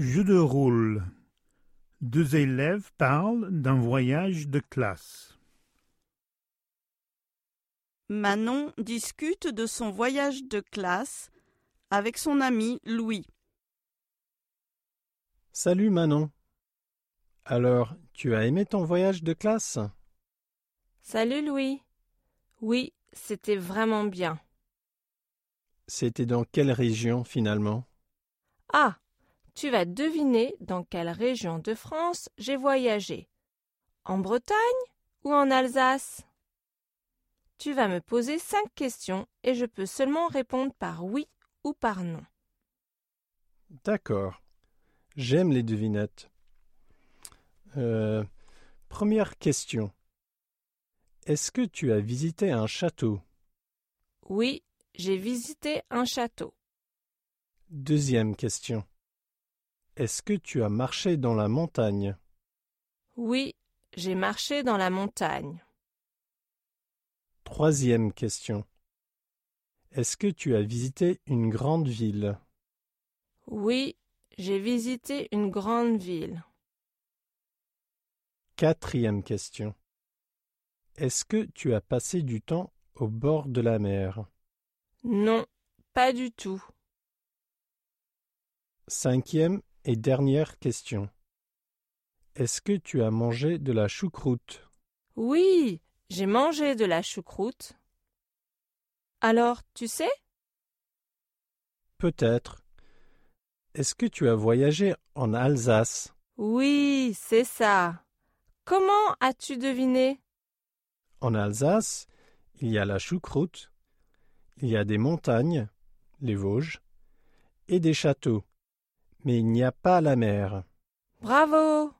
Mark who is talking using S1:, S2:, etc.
S1: Jeu de rôle. Deux élèves parlent d'un voyage de classe.
S2: Manon discute de son voyage de classe avec son ami Louis.
S3: Salut Manon. Alors, tu as aimé ton voyage de classe?
S4: Salut Louis. Oui, c'était vraiment bien.
S3: C'était dans quelle région finalement?
S4: Ah, tu vas deviner dans quelle région de France j'ai voyagé. En Bretagne ou en Alsace? Tu vas me poser cinq questions et je peux seulement répondre par oui ou par non.
S3: D'accord. J'aime les devinettes. Euh, première question. Est-ce que tu as visité un château?
S4: Oui, j'ai visité un château.
S3: Deuxième question. Est-ce que tu as marché dans la montagne?
S4: Oui, j'ai marché dans la montagne.
S3: Troisième question. Est-ce que tu as visité une grande ville?
S4: Oui, j'ai visité une grande ville.
S3: Quatrième question. Est-ce que tu as passé du temps au bord de la mer?
S4: Non, pas du tout.
S3: Cinquième et dernière question. Est-ce que tu as mangé de la choucroute?
S4: Oui, j'ai mangé de la choucroute. Alors, tu sais?
S3: Peut-être. Est-ce que tu as voyagé en Alsace?
S4: Oui, c'est ça. Comment as-tu deviné?
S3: En Alsace, il y a la choucroute, il y a des montagnes, les Vosges, et des châteaux, mais il n'y a pas la mer.
S4: Bravo